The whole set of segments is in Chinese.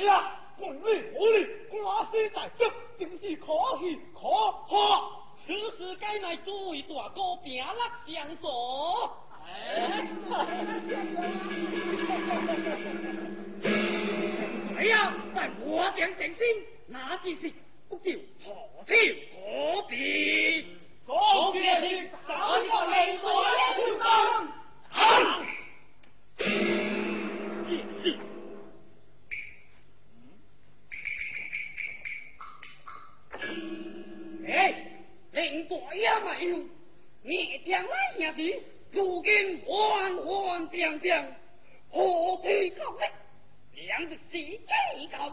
哎呀，管理无理，官司在即，真是可喜可贺。此时该乃诸位大哥并力相助。哎呀，在我殿定心，那只是不叫何天何必？总结是找一个雷所出当。啊！解哎，令大爷没有，你将来兄弟，如今完完定定，何提高力？两只是计较，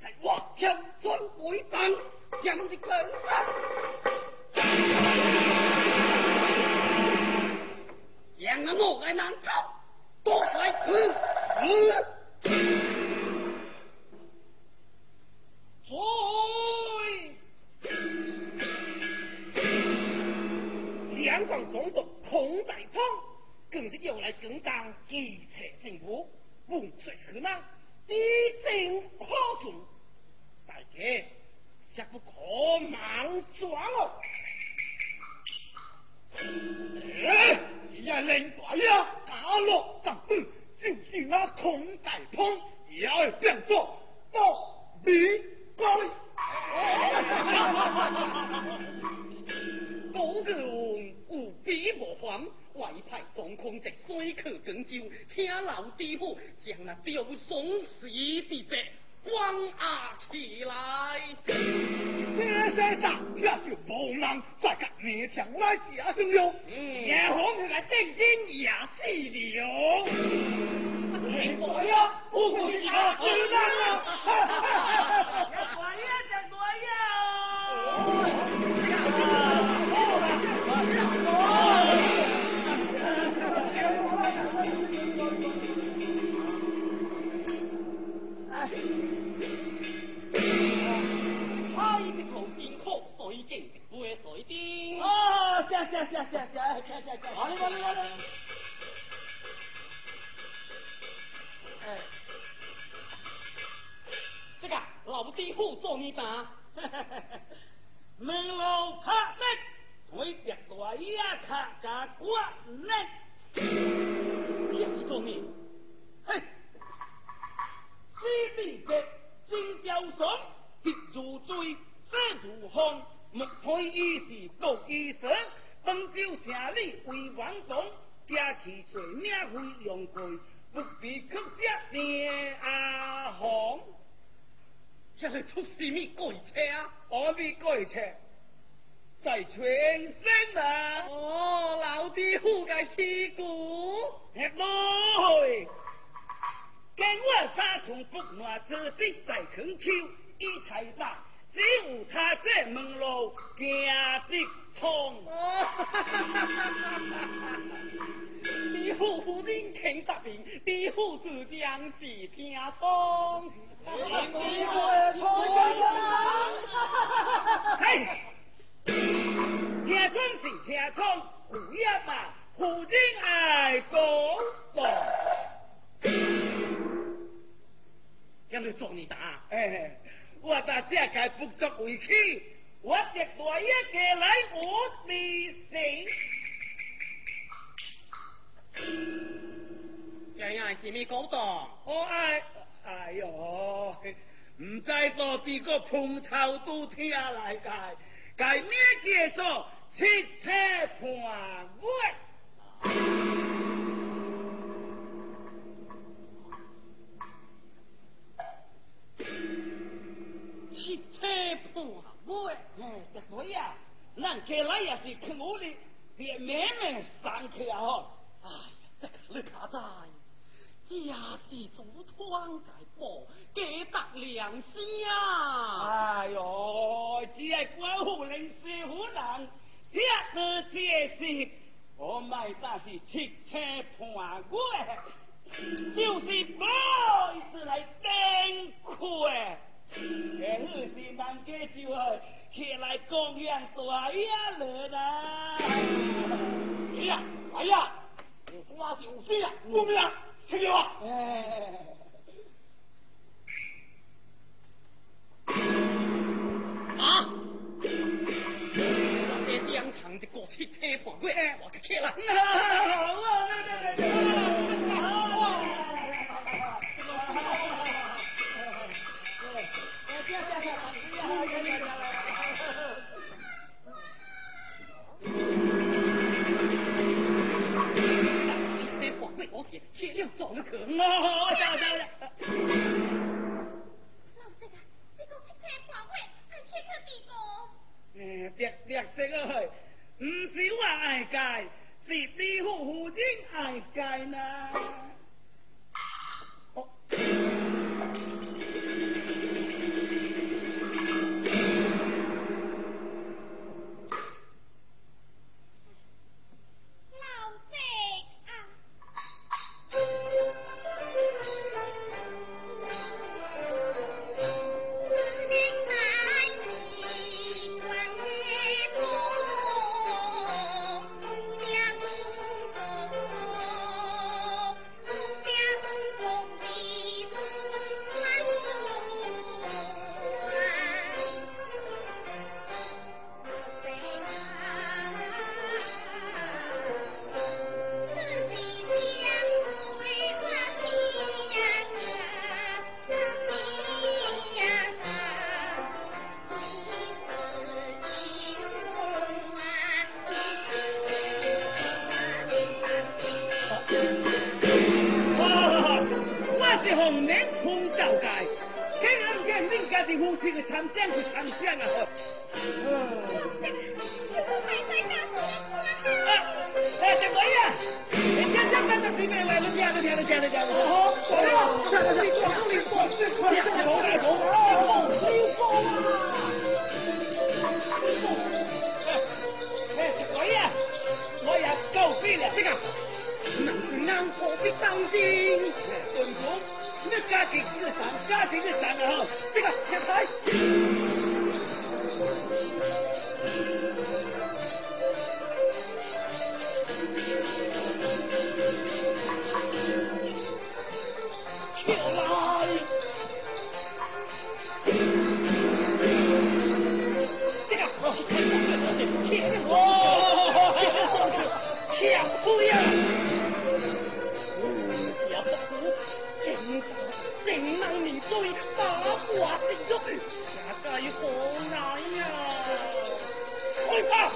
在我挑准背板，将的。更将那我难逃，多来死死。两广总督孔大鹏，更是要来更当机车政府，万岁此难，一定可从。大家切不可莽撞哦！哎，只要令大爷打落阵本，就是那孔大鹏也要变作不理该。高 人无比无还，外派总控的水客广州，请老地府将那吊松死的白关押起来。这些诈也就无人再来下手了，也好佢个正经也死了。呀，不过是他知道啊。大爷，大爷。哦，下下下下下，下下下，好嘞好嘞好嘞。哎，这个老地户做你打。门路拍的，推别大爷卡加关呢。也是做你。嘿，此地的金雕松必如罪，死如风，莫开一时告一时，本州城里为王公，家其罪名为用贵，不必刻下念阿红。这是出什么鬼车啊？何必改车？在全身啊！哦，老地户该起鼓。哎，对。跟我杀虫不满自己在坑口，一财大，只有他这门路行得通。你父夫人听答应，你父子将是听从。嘿，听从是听从，胡呀嘛，夫人爱讲道。要你做你答，哎，我大这该不足为气，我得大一个来我的死。爷爷是咪讲道？我爱。哎哟，唔知到底个碰头都听来解，解咩叫做七车判官？官，哎，对呀，咱给来也是看我的，别慢慢上去啊！哎呀，这个你卡在。家是祖传介报，给得良心啊！哎呦，只系官府令师傅人，一得这事，我买但是七车判官。就是好意思来登亏，也好是万家就好，起来供养大爷了啦。哎呀，哎呀，你花酒水啊，我们俩去了啊。啊！我这两场一个汽车盘过，我给起来。家己夫妻的参将是参将啊！这个，这个快快打出啊，哎，这个呀，你听听咱这对面来了，听了听了听了听了，哦，哎呀，这这你过你过，你过，走来走，哦，你过啊！哎，这个呀，我也告废了，这个。能是俺何必当心？顺从，你家庭一个上，家庭一个上啊！哈，这个前台。开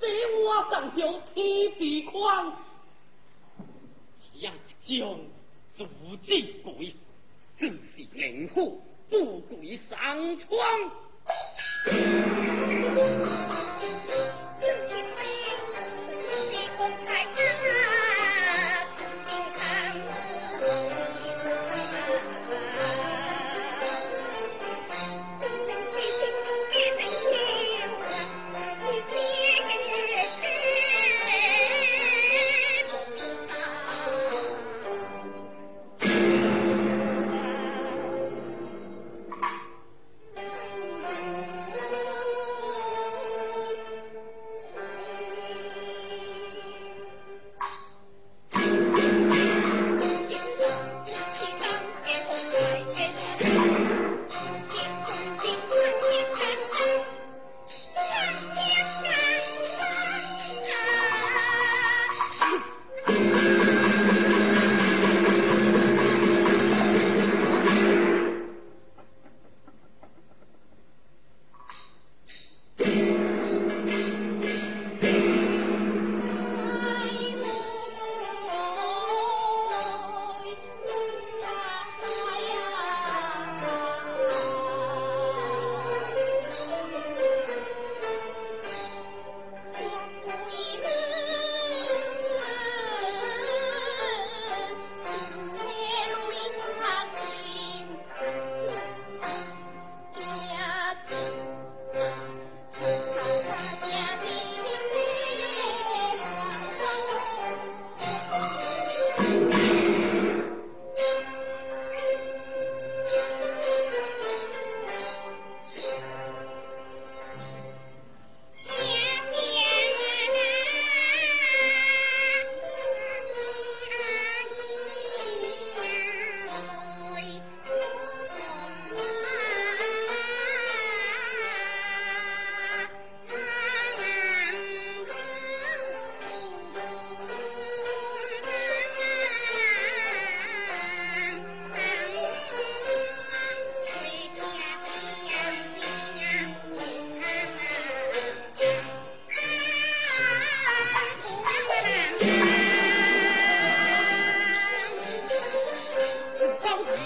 这我上有天地宽，将将足之贵，自是灵虎不贵上窗。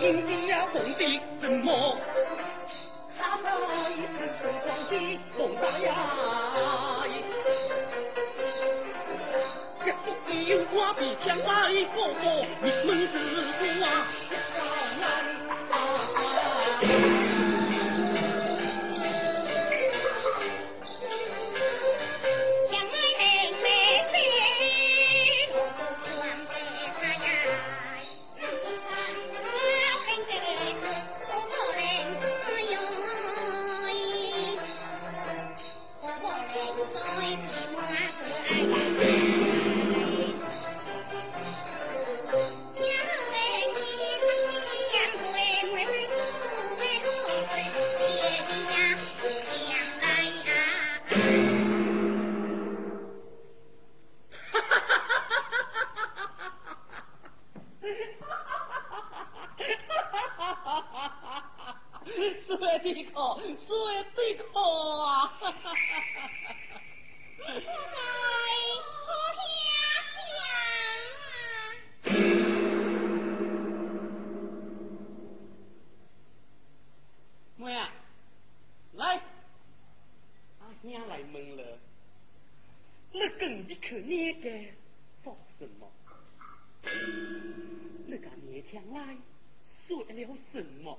迎接呀，红的怎么？他一层层上的红纱呀，这不有花比天来高高，你们。对口，说的对口啊！那跟你去你的做什么？那个年轻来说了什么？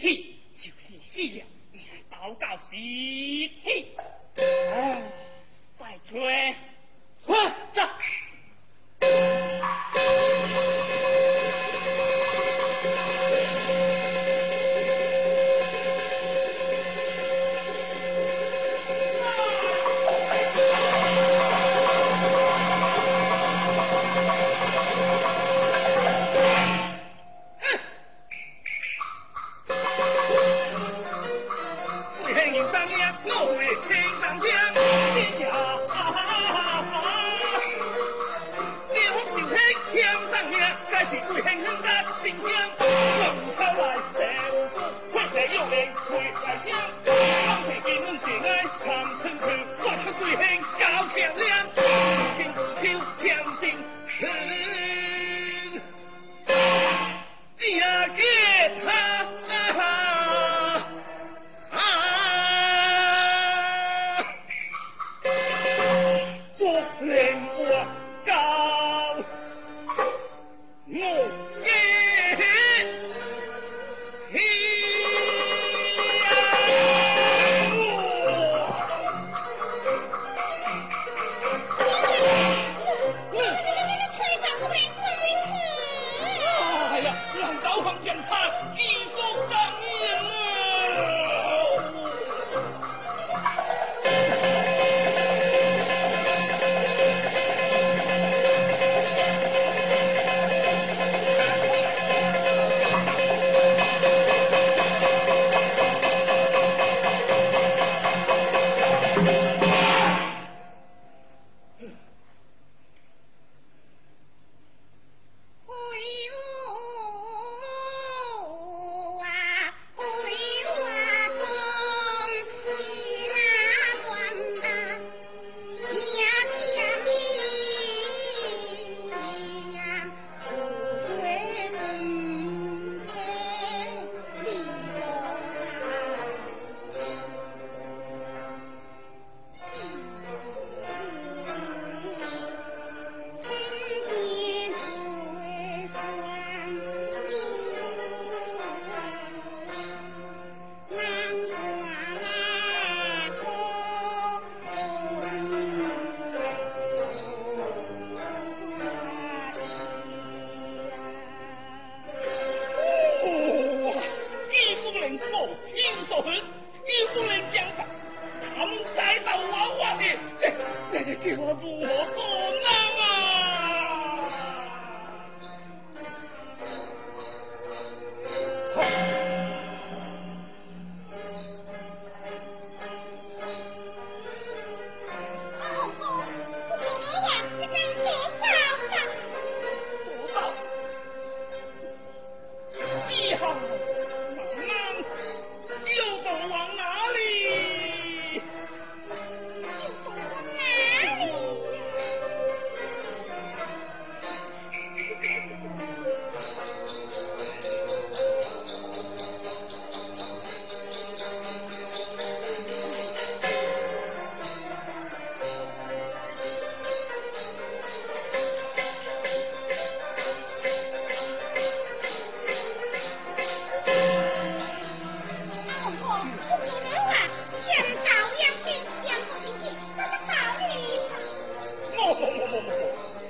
气。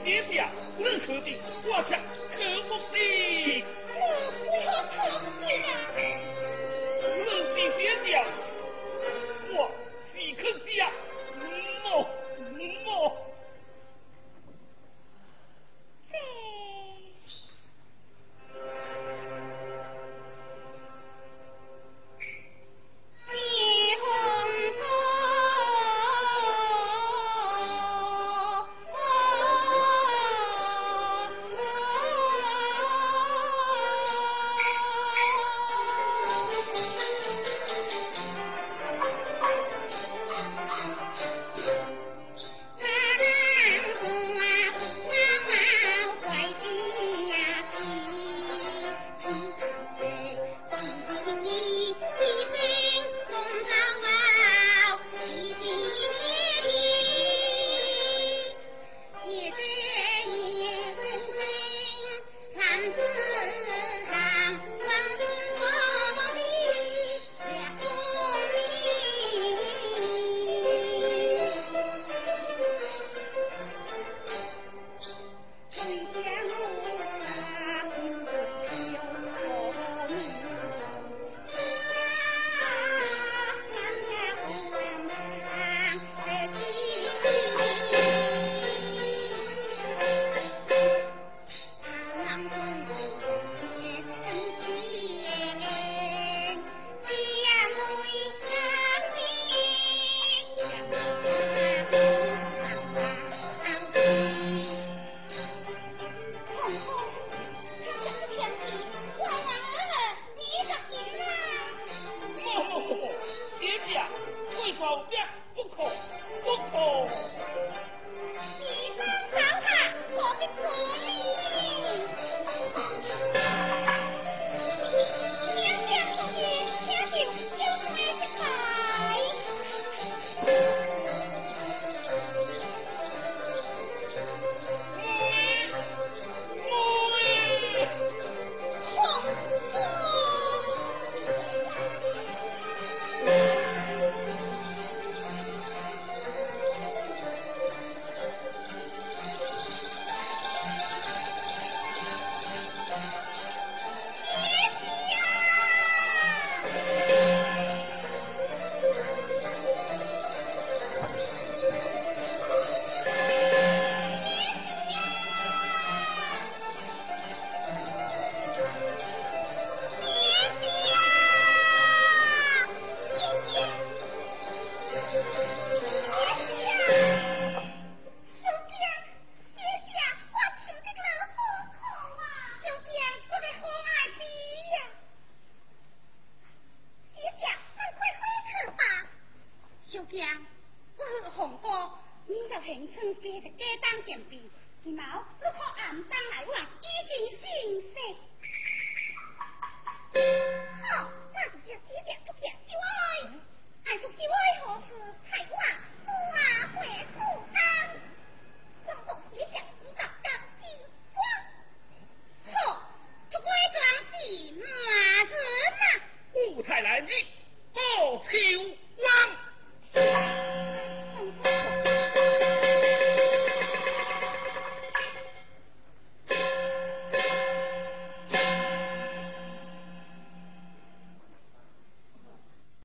你不任何的我去